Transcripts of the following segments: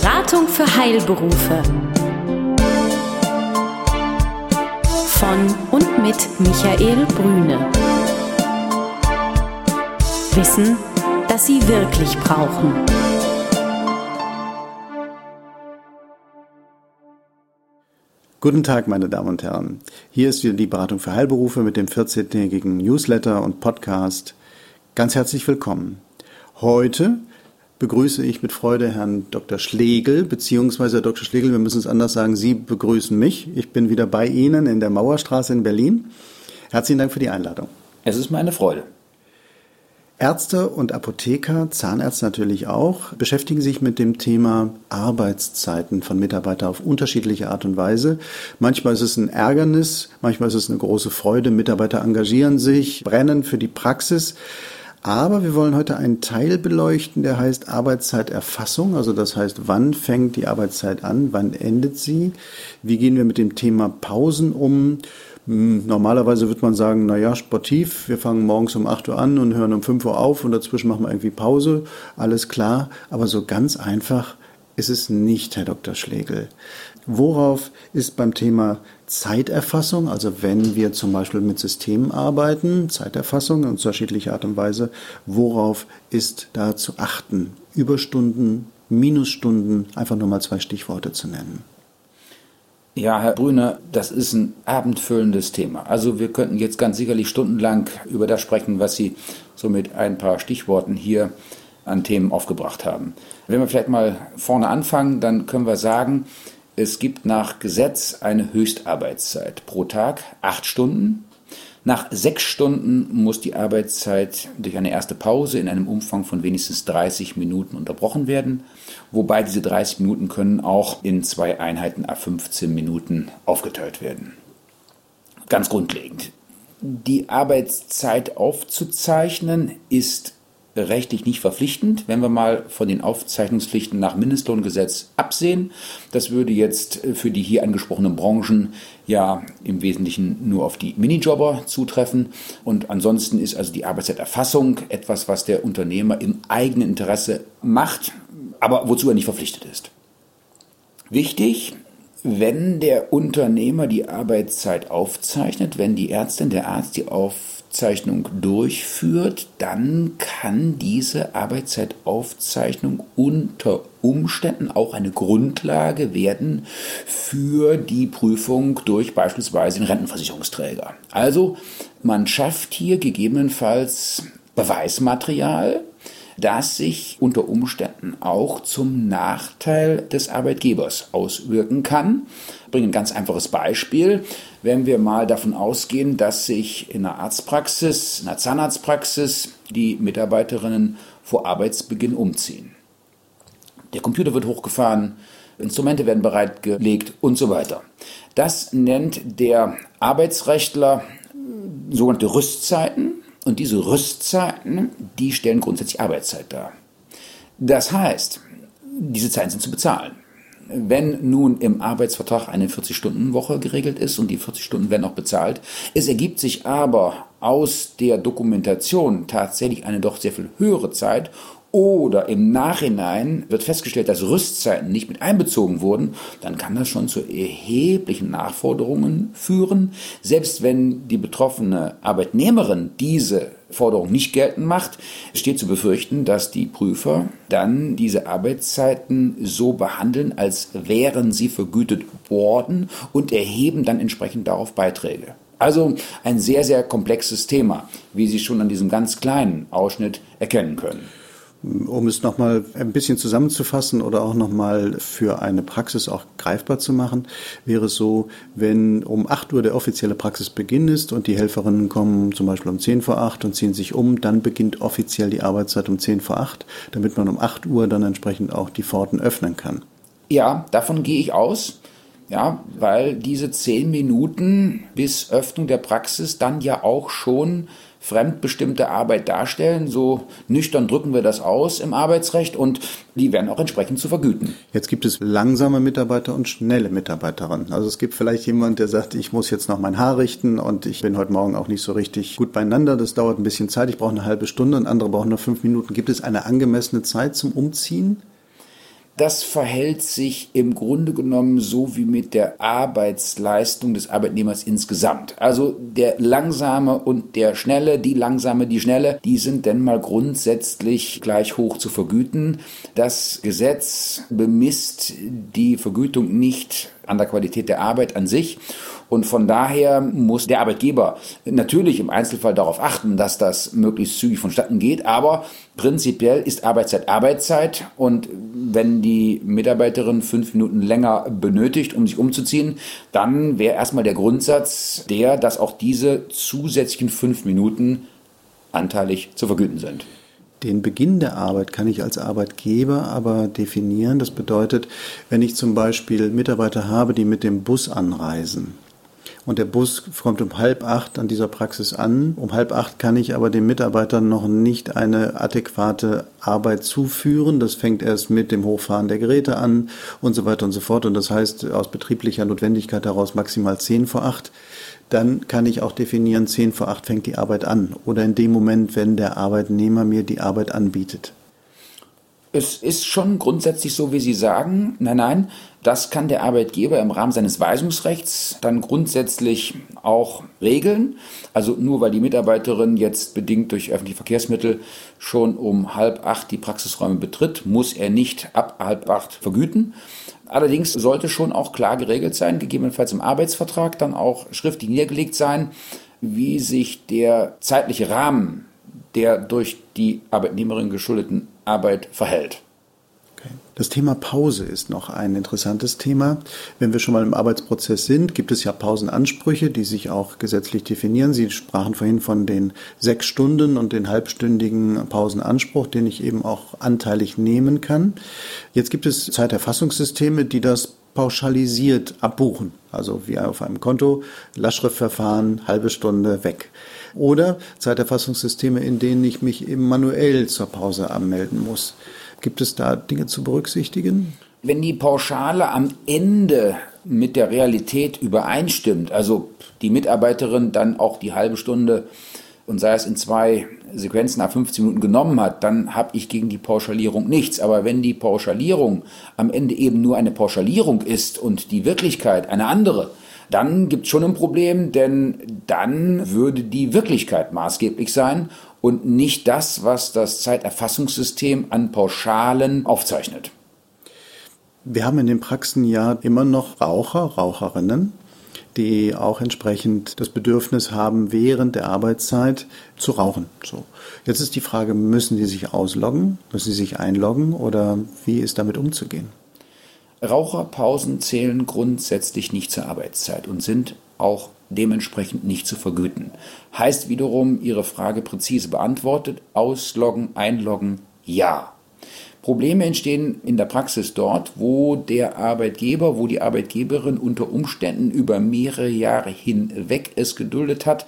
Beratung für Heilberufe. Von und mit Michael Brüne. Wissen, das Sie wirklich brauchen. Guten Tag, meine Damen und Herren. Hier ist wieder die Beratung für Heilberufe mit dem 14-tägigen Newsletter und Podcast. Ganz herzlich willkommen. Heute begrüße ich mit Freude Herrn Dr. Schlegel, beziehungsweise Herr Dr. Schlegel, wir müssen es anders sagen, Sie begrüßen mich. Ich bin wieder bei Ihnen in der Mauerstraße in Berlin. Herzlichen Dank für die Einladung. Es ist meine Freude. Ärzte und Apotheker, Zahnärzte natürlich auch, beschäftigen sich mit dem Thema Arbeitszeiten von Mitarbeitern auf unterschiedliche Art und Weise. Manchmal ist es ein Ärgernis, manchmal ist es eine große Freude. Mitarbeiter engagieren sich, brennen für die Praxis. Aber wir wollen heute einen Teil beleuchten, der heißt Arbeitszeiterfassung. Also das heißt, wann fängt die Arbeitszeit an, wann endet sie? Wie gehen wir mit dem Thema Pausen um? Hm, normalerweise wird man sagen, naja, sportiv, wir fangen morgens um 8 Uhr an und hören um 5 Uhr auf und dazwischen machen wir irgendwie Pause, alles klar. Aber so ganz einfach ist es nicht, Herr Dr. Schlegel. Worauf ist beim Thema Zeiterfassung, also wenn wir zum Beispiel mit Systemen arbeiten, Zeiterfassung in unterschiedlicher Art und Weise, worauf ist da zu achten? Überstunden, Minusstunden, einfach nur mal zwei Stichworte zu nennen. Ja, Herr Brüner, das ist ein abendfüllendes Thema. Also wir könnten jetzt ganz sicherlich stundenlang über das sprechen, was Sie so mit ein paar Stichworten hier an Themen aufgebracht haben. Wenn wir vielleicht mal vorne anfangen, dann können wir sagen, es gibt nach Gesetz eine Höchstarbeitszeit pro Tag, acht Stunden. Nach sechs Stunden muss die Arbeitszeit durch eine erste Pause in einem Umfang von wenigstens 30 Minuten unterbrochen werden, wobei diese 30 Minuten können auch in zwei Einheiten a 15 Minuten aufgeteilt werden. Ganz grundlegend. Die Arbeitszeit aufzuzeichnen ist rechtlich nicht verpflichtend, wenn wir mal von den Aufzeichnungspflichten nach Mindestlohngesetz absehen. Das würde jetzt für die hier angesprochenen Branchen ja im Wesentlichen nur auf die Minijobber zutreffen. Und ansonsten ist also die Arbeitszeiterfassung etwas, was der Unternehmer im eigenen Interesse macht, aber wozu er nicht verpflichtet ist. Wichtig, wenn der Unternehmer die Arbeitszeit aufzeichnet, wenn die Ärztin, der Arzt die Aufzeichnung durchführt, dann kann diese Arbeitszeitaufzeichnung unter Umständen auch eine Grundlage werden für die Prüfung durch beispielsweise den Rentenversicherungsträger. Also man schafft hier gegebenenfalls Beweismaterial, das sich unter Umständen auch zum Nachteil des Arbeitgebers auswirken kann. Ich bringe ein ganz einfaches Beispiel. Wenn wir mal davon ausgehen, dass sich in einer Arztpraxis, in einer Zahnarztpraxis die Mitarbeiterinnen vor Arbeitsbeginn umziehen. Der Computer wird hochgefahren, Instrumente werden bereitgelegt und so weiter. Das nennt der Arbeitsrechtler sogenannte Rüstzeiten. Und diese Rüstzeiten, die stellen grundsätzlich Arbeitszeit dar. Das heißt, diese Zeiten sind zu bezahlen. Wenn nun im Arbeitsvertrag eine 40-Stunden-Woche geregelt ist und die 40 Stunden werden auch bezahlt, es ergibt sich aber aus der Dokumentation tatsächlich eine doch sehr viel höhere Zeit oder im Nachhinein wird festgestellt, dass Rüstzeiten nicht mit einbezogen wurden, dann kann das schon zu erheblichen Nachforderungen führen. Selbst wenn die betroffene Arbeitnehmerin diese Forderung nicht geltend macht, steht zu befürchten, dass die Prüfer dann diese Arbeitszeiten so behandeln, als wären sie vergütet worden und erheben dann entsprechend darauf Beiträge. Also ein sehr, sehr komplexes Thema, wie Sie schon an diesem ganz kleinen Ausschnitt erkennen können. Um es nochmal ein bisschen zusammenzufassen oder auch nochmal für eine Praxis auch greifbar zu machen, wäre es so, wenn um 8 Uhr der offizielle Praxisbeginn ist und die Helferinnen kommen zum Beispiel um 10 vor 8 und ziehen sich um, dann beginnt offiziell die Arbeitszeit um 10 vor 8, damit man um 8 Uhr dann entsprechend auch die Pforten öffnen kann. Ja, davon gehe ich aus. Ja, weil diese 10 Minuten bis Öffnung der Praxis dann ja auch schon fremdbestimmte Arbeit darstellen. So nüchtern drücken wir das aus im Arbeitsrecht und die werden auch entsprechend zu vergüten. Jetzt gibt es langsame Mitarbeiter und schnelle Mitarbeiterinnen. Also es gibt vielleicht jemand, der sagt, ich muss jetzt noch mein Haar richten und ich bin heute Morgen auch nicht so richtig gut beieinander. Das dauert ein bisschen Zeit. Ich brauche eine halbe Stunde und andere brauchen nur fünf Minuten. Gibt es eine angemessene Zeit zum Umziehen? Das verhält sich im Grunde genommen so wie mit der Arbeitsleistung des Arbeitnehmers insgesamt. Also der langsame und der schnelle, die langsame, die schnelle, die sind denn mal grundsätzlich gleich hoch zu vergüten. Das Gesetz bemisst die Vergütung nicht an der Qualität der Arbeit an sich und von daher muss der Arbeitgeber natürlich im Einzelfall darauf achten, dass das möglichst zügig vonstatten geht. Aber prinzipiell ist Arbeitszeit Arbeitszeit. Und wenn die Mitarbeiterin fünf Minuten länger benötigt, um sich umzuziehen, dann wäre erstmal der Grundsatz der, dass auch diese zusätzlichen fünf Minuten anteilig zu vergüten sind. Den Beginn der Arbeit kann ich als Arbeitgeber aber definieren. Das bedeutet, wenn ich zum Beispiel Mitarbeiter habe, die mit dem Bus anreisen, und der Bus kommt um halb acht an dieser Praxis an. Um halb acht kann ich aber den Mitarbeitern noch nicht eine adäquate Arbeit zuführen. Das fängt erst mit dem Hochfahren der Geräte an und so weiter und so fort. Und das heißt aus betrieblicher Notwendigkeit heraus maximal zehn vor acht. Dann kann ich auch definieren, zehn vor acht fängt die Arbeit an. Oder in dem Moment, wenn der Arbeitnehmer mir die Arbeit anbietet. Es ist schon grundsätzlich so, wie Sie sagen. Nein, nein, das kann der Arbeitgeber im Rahmen seines Weisungsrechts dann grundsätzlich auch regeln. Also nur weil die Mitarbeiterin jetzt bedingt durch öffentliche Verkehrsmittel schon um halb acht die Praxisräume betritt, muss er nicht ab halb acht vergüten. Allerdings sollte schon auch klar geregelt sein, gegebenenfalls im Arbeitsvertrag dann auch schriftlich niedergelegt sein, wie sich der zeitliche Rahmen der durch die Arbeitnehmerin geschuldeten Arbeit verhält. Das Thema Pause ist noch ein interessantes Thema. Wenn wir schon mal im Arbeitsprozess sind, gibt es ja Pausenansprüche, die sich auch gesetzlich definieren. Sie sprachen vorhin von den sechs Stunden und den halbstündigen Pausenanspruch, den ich eben auch anteilig nehmen kann. Jetzt gibt es Zeiterfassungssysteme, die das pauschalisiert abbuchen. Also wie auf einem Konto, Lastschriftverfahren, halbe Stunde weg. Oder Zeiterfassungssysteme, in denen ich mich eben manuell zur Pause anmelden muss. Gibt es da Dinge zu berücksichtigen? Wenn die Pauschale am Ende mit der Realität übereinstimmt, also die Mitarbeiterin dann auch die halbe Stunde und sei es in zwei Sequenzen nach 15 Minuten genommen hat, dann habe ich gegen die Pauschalierung nichts. Aber wenn die Pauschalierung am Ende eben nur eine Pauschalierung ist und die Wirklichkeit eine andere, dann gibt es schon ein Problem, denn dann würde die Wirklichkeit maßgeblich sein und nicht das, was das Zeiterfassungssystem an Pauschalen aufzeichnet. Wir haben in den Praxen ja immer noch Raucher, Raucherinnen, die auch entsprechend das Bedürfnis haben, während der Arbeitszeit zu rauchen. So. Jetzt ist die Frage, müssen sie sich ausloggen, müssen sie sich einloggen oder wie ist damit umzugehen? Raucherpausen zählen grundsätzlich nicht zur Arbeitszeit und sind auch dementsprechend nicht zu vergüten. Heißt wiederum, Ihre Frage präzise beantwortet, ausloggen, einloggen, ja. Probleme entstehen in der Praxis dort, wo der Arbeitgeber, wo die Arbeitgeberin unter Umständen über mehrere Jahre hinweg es geduldet hat,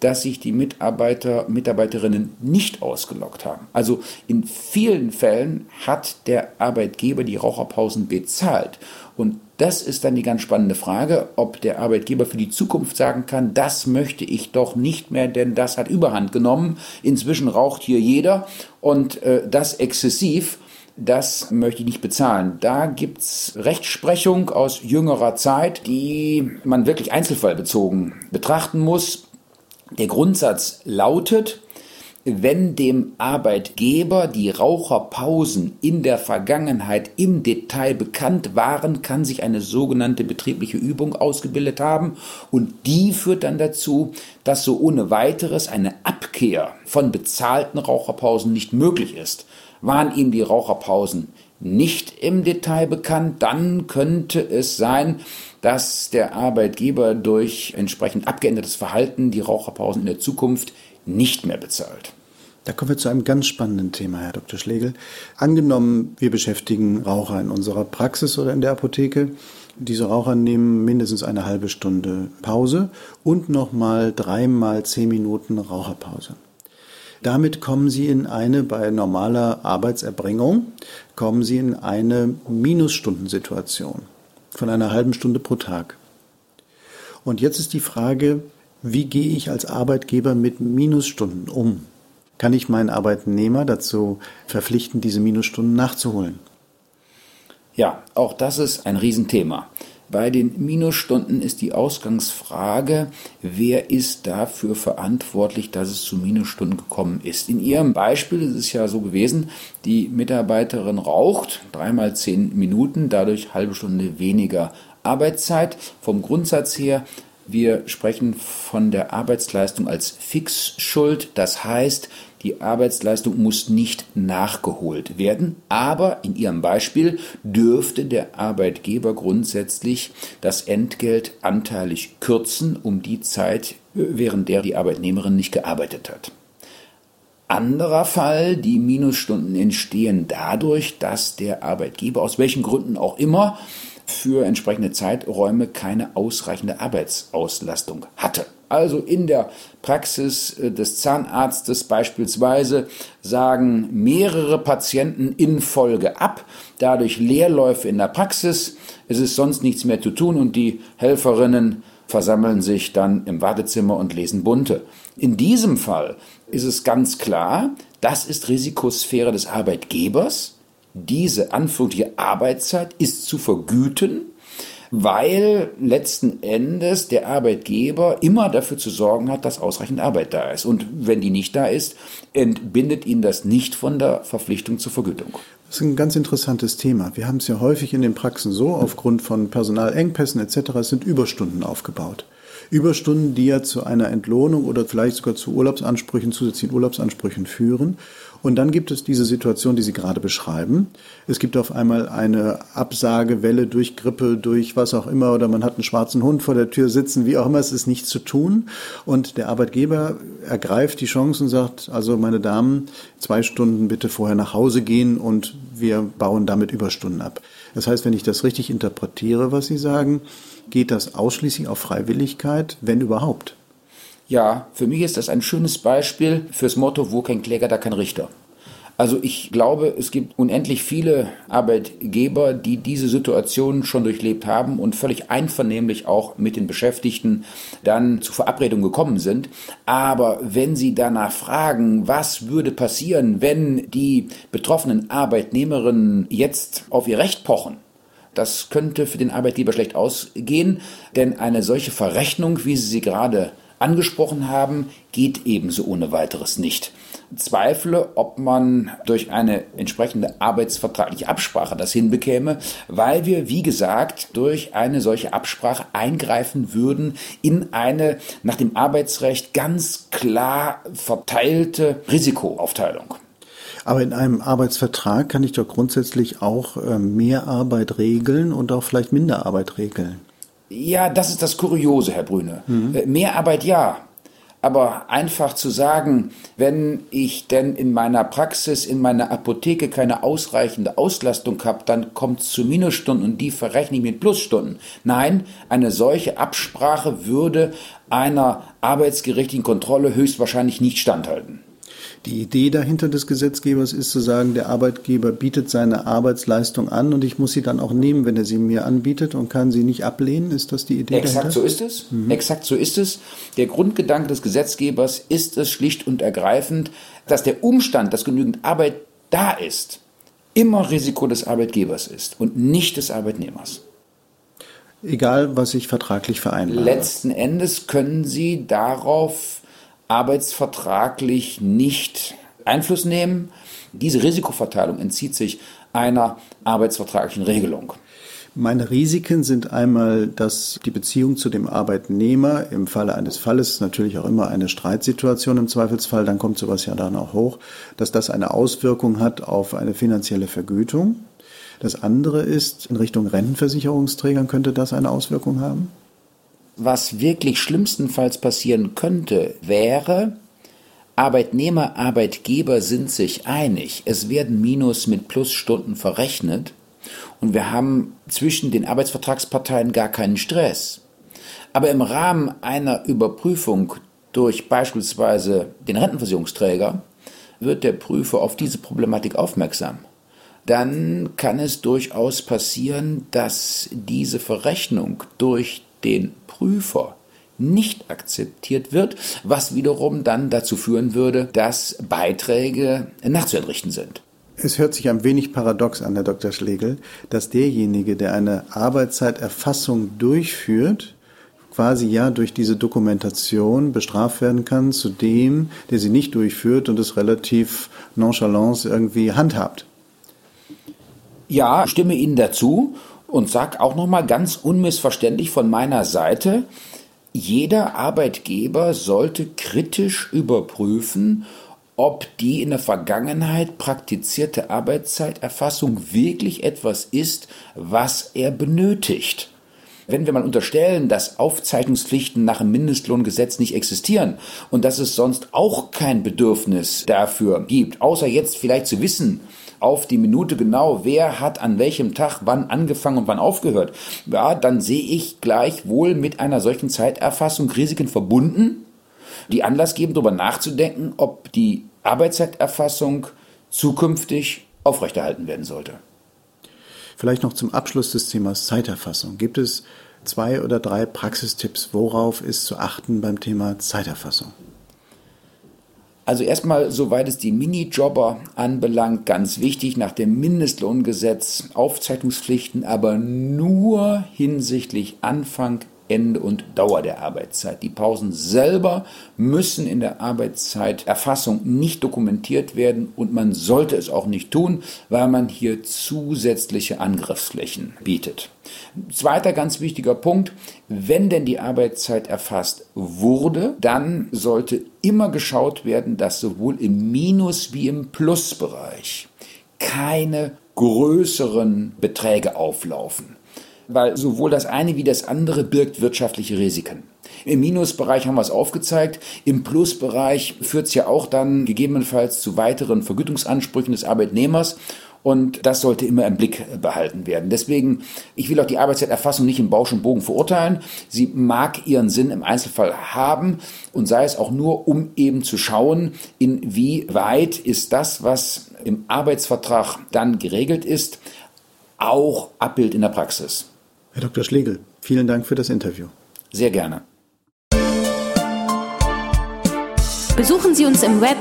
dass sich die Mitarbeiter, Mitarbeiterinnen nicht ausgelockt haben. Also in vielen Fällen hat der Arbeitgeber die Raucherpausen bezahlt. Und das ist dann die ganz spannende Frage, ob der Arbeitgeber für die Zukunft sagen kann, das möchte ich doch nicht mehr, denn das hat Überhand genommen. Inzwischen raucht hier jeder und äh, das exzessiv. Das möchte ich nicht bezahlen. Da gibt es Rechtsprechung aus jüngerer Zeit, die man wirklich einzelfallbezogen betrachten muss. Der Grundsatz lautet, wenn dem Arbeitgeber die Raucherpausen in der Vergangenheit im Detail bekannt waren, kann sich eine sogenannte betriebliche Übung ausgebildet haben und die führt dann dazu, dass so ohne weiteres eine Abkehr von bezahlten Raucherpausen nicht möglich ist. Waren ihm die Raucherpausen nicht im Detail bekannt, dann könnte es sein, dass der Arbeitgeber durch entsprechend abgeändertes Verhalten die Raucherpausen in der Zukunft nicht mehr bezahlt. Da kommen wir zu einem ganz spannenden Thema, Herr Dr. Schlegel. Angenommen, wir beschäftigen Raucher in unserer Praxis oder in der Apotheke. Diese Raucher nehmen mindestens eine halbe Stunde Pause und nochmal dreimal zehn Minuten Raucherpause. Damit kommen Sie in eine, bei normaler Arbeitserbringung, kommen Sie in eine Minusstundensituation von einer halben Stunde pro Tag. Und jetzt ist die Frage, wie gehe ich als Arbeitgeber mit Minusstunden um? Kann ich meinen Arbeitnehmer dazu verpflichten, diese Minusstunden nachzuholen? Ja, auch das ist ein Riesenthema. Bei den Minusstunden ist die Ausgangsfrage, wer ist dafür verantwortlich, dass es zu Minusstunden gekommen ist. In Ihrem Beispiel ist es ja so gewesen, die Mitarbeiterin raucht dreimal zehn Minuten, dadurch halbe Stunde weniger Arbeitszeit. Vom Grundsatz her wir sprechen von der Arbeitsleistung als Fixschuld. Das heißt, die Arbeitsleistung muss nicht nachgeholt werden, aber in Ihrem Beispiel dürfte der Arbeitgeber grundsätzlich das Entgelt anteilig kürzen, um die Zeit, während der die Arbeitnehmerin nicht gearbeitet hat. Anderer Fall, die Minusstunden entstehen dadurch, dass der Arbeitgeber aus welchen Gründen auch immer für entsprechende Zeiträume keine ausreichende Arbeitsauslastung hatte. Also in der Praxis äh, des Zahnarztes beispielsweise sagen mehrere Patienten in Folge ab, dadurch Leerläufe in der Praxis, es ist sonst nichts mehr zu tun und die Helferinnen versammeln sich dann im Wartezimmer und lesen bunte. In diesem Fall ist es ganz klar, das ist Risikosphäre des Arbeitgebers, diese anfängliche Arbeitszeit ist zu vergüten, weil letzten Endes der Arbeitgeber immer dafür zu sorgen hat, dass ausreichend Arbeit da ist. Und wenn die nicht da ist, entbindet ihn das nicht von der Verpflichtung zur Vergütung. Das ist ein ganz interessantes Thema. Wir haben es ja häufig in den Praxen so, aufgrund von Personalengpässen etc., sind Überstunden aufgebaut. Überstunden, die ja zu einer Entlohnung oder vielleicht sogar zu Urlaubsansprüchen, zusätzlichen Urlaubsansprüchen führen. Und dann gibt es diese Situation, die Sie gerade beschreiben. Es gibt auf einmal eine Absagewelle durch Grippe, durch was auch immer, oder man hat einen schwarzen Hund vor der Tür sitzen, wie auch immer, es ist nichts zu tun. Und der Arbeitgeber ergreift die Chance und sagt, also meine Damen, zwei Stunden bitte vorher nach Hause gehen und wir bauen damit Überstunden ab. Das heißt, wenn ich das richtig interpretiere, was Sie sagen, geht das ausschließlich auf Freiwilligkeit, wenn überhaupt. Ja, für mich ist das ein schönes Beispiel fürs Motto, wo kein Kläger, da kein Richter. Also ich glaube, es gibt unendlich viele Arbeitgeber, die diese Situation schon durchlebt haben und völlig einvernehmlich auch mit den Beschäftigten dann zu Verabredungen gekommen sind. Aber wenn Sie danach fragen, was würde passieren, wenn die betroffenen Arbeitnehmerinnen jetzt auf ihr Recht pochen, das könnte für den Arbeitgeber schlecht ausgehen, denn eine solche Verrechnung, wie Sie sie gerade angesprochen haben, geht ebenso ohne weiteres nicht. Zweifle, ob man durch eine entsprechende arbeitsvertragliche Absprache das hinbekäme, weil wir, wie gesagt, durch eine solche Absprache eingreifen würden in eine nach dem Arbeitsrecht ganz klar verteilte Risikoaufteilung. Aber in einem Arbeitsvertrag kann ich doch grundsätzlich auch äh, mehr Arbeit regeln und auch vielleicht Minderarbeit regeln. Ja, das ist das Kuriose, Herr Brüne. Mhm. Mehr Arbeit ja. Aber einfach zu sagen, wenn ich denn in meiner Praxis, in meiner Apotheke keine ausreichende Auslastung habe, dann kommt es zu Minusstunden und die verrechne ich mit Plusstunden. Nein, eine solche Absprache würde einer arbeitsgerichtlichen Kontrolle höchstwahrscheinlich nicht standhalten. Die Idee dahinter des Gesetzgebers ist zu sagen, der Arbeitgeber bietet seine Arbeitsleistung an und ich muss sie dann auch nehmen, wenn er sie mir anbietet und kann sie nicht ablehnen. Ist das die Idee Exakt dahinter? so ist es. Mhm. Exakt so ist es. Der Grundgedanke des Gesetzgebers ist es schlicht und ergreifend, dass der Umstand, dass genügend Arbeit da ist, immer Risiko des Arbeitgebers ist und nicht des Arbeitnehmers. Egal, was ich vertraglich vereinbare. Letzten Endes können Sie darauf arbeitsvertraglich nicht Einfluss nehmen. Diese Risikoverteilung entzieht sich einer arbeitsvertraglichen Regelung. Meine Risiken sind einmal, dass die Beziehung zu dem Arbeitnehmer im Falle eines Falles natürlich auch immer eine Streitsituation im Zweifelsfall, dann kommt sowas ja dann auch hoch, dass das eine Auswirkung hat auf eine finanzielle Vergütung. Das andere ist, in Richtung Rentenversicherungsträgern könnte das eine Auswirkung haben? Was wirklich schlimmstenfalls passieren könnte, wäre, Arbeitnehmer, Arbeitgeber sind sich einig, es werden Minus mit Plusstunden verrechnet und wir haben zwischen den Arbeitsvertragsparteien gar keinen Stress. Aber im Rahmen einer Überprüfung durch beispielsweise den Rentenversicherungsträger wird der Prüfer auf diese Problematik aufmerksam. Dann kann es durchaus passieren, dass diese Verrechnung durch den Prüfer nicht akzeptiert wird, was wiederum dann dazu führen würde, dass Beiträge nachzuentrichten sind. Es hört sich ein wenig paradox an, Herr Dr. Schlegel, dass derjenige, der eine Arbeitszeiterfassung durchführt, quasi ja durch diese Dokumentation bestraft werden kann zu dem, der sie nicht durchführt und es relativ nonchalant irgendwie handhabt. Ja, stimme Ihnen dazu und sag auch noch mal ganz unmissverständlich von meiner Seite, jeder Arbeitgeber sollte kritisch überprüfen, ob die in der Vergangenheit praktizierte Arbeitszeiterfassung wirklich etwas ist, was er benötigt. Wenn wir mal unterstellen, dass Aufzeichnungspflichten nach dem Mindestlohngesetz nicht existieren und dass es sonst auch kein Bedürfnis dafür gibt, außer jetzt vielleicht zu wissen, auf die Minute genau, wer hat an welchem Tag wann angefangen und wann aufgehört, ja, dann sehe ich gleichwohl mit einer solchen Zeiterfassung Risiken verbunden, die Anlass geben, darüber nachzudenken, ob die Arbeitszeiterfassung zukünftig aufrechterhalten werden sollte. Vielleicht noch zum Abschluss des Themas Zeiterfassung. Gibt es zwei oder drei Praxistipps, worauf ist zu achten beim Thema Zeiterfassung? Also erstmal, soweit es die Minijobber anbelangt, ganz wichtig, nach dem Mindestlohngesetz Aufzeichnungspflichten, aber nur hinsichtlich Anfang, Ende und Dauer der Arbeitszeit. Die Pausen selber müssen in der Arbeitszeiterfassung nicht dokumentiert werden und man sollte es auch nicht tun, weil man hier zusätzliche Angriffsflächen bietet. Zweiter ganz wichtiger Punkt, wenn denn die Arbeitszeit erfasst wurde, dann sollte immer geschaut werden, dass sowohl im Minus wie im Plusbereich keine größeren Beträge auflaufen weil sowohl das eine wie das andere birgt wirtschaftliche Risiken. Im Minusbereich haben wir es aufgezeigt. Im Plusbereich führt es ja auch dann gegebenenfalls zu weiteren Vergütungsansprüchen des Arbeitnehmers. Und das sollte immer im Blick behalten werden. Deswegen, ich will auch die Arbeitszeiterfassung nicht im Bausch und Bogen verurteilen. Sie mag ihren Sinn im Einzelfall haben und sei es auch nur, um eben zu schauen, inwieweit ist das, was im Arbeitsvertrag dann geregelt ist, auch Abbild in der Praxis. Herr Dr. Schlegel, vielen Dank für das Interview. Sehr gerne. Besuchen Sie uns im Web.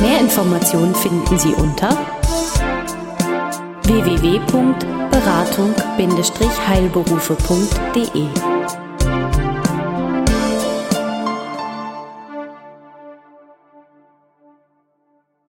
Mehr Informationen finden Sie unter www.beratung-heilberufe.de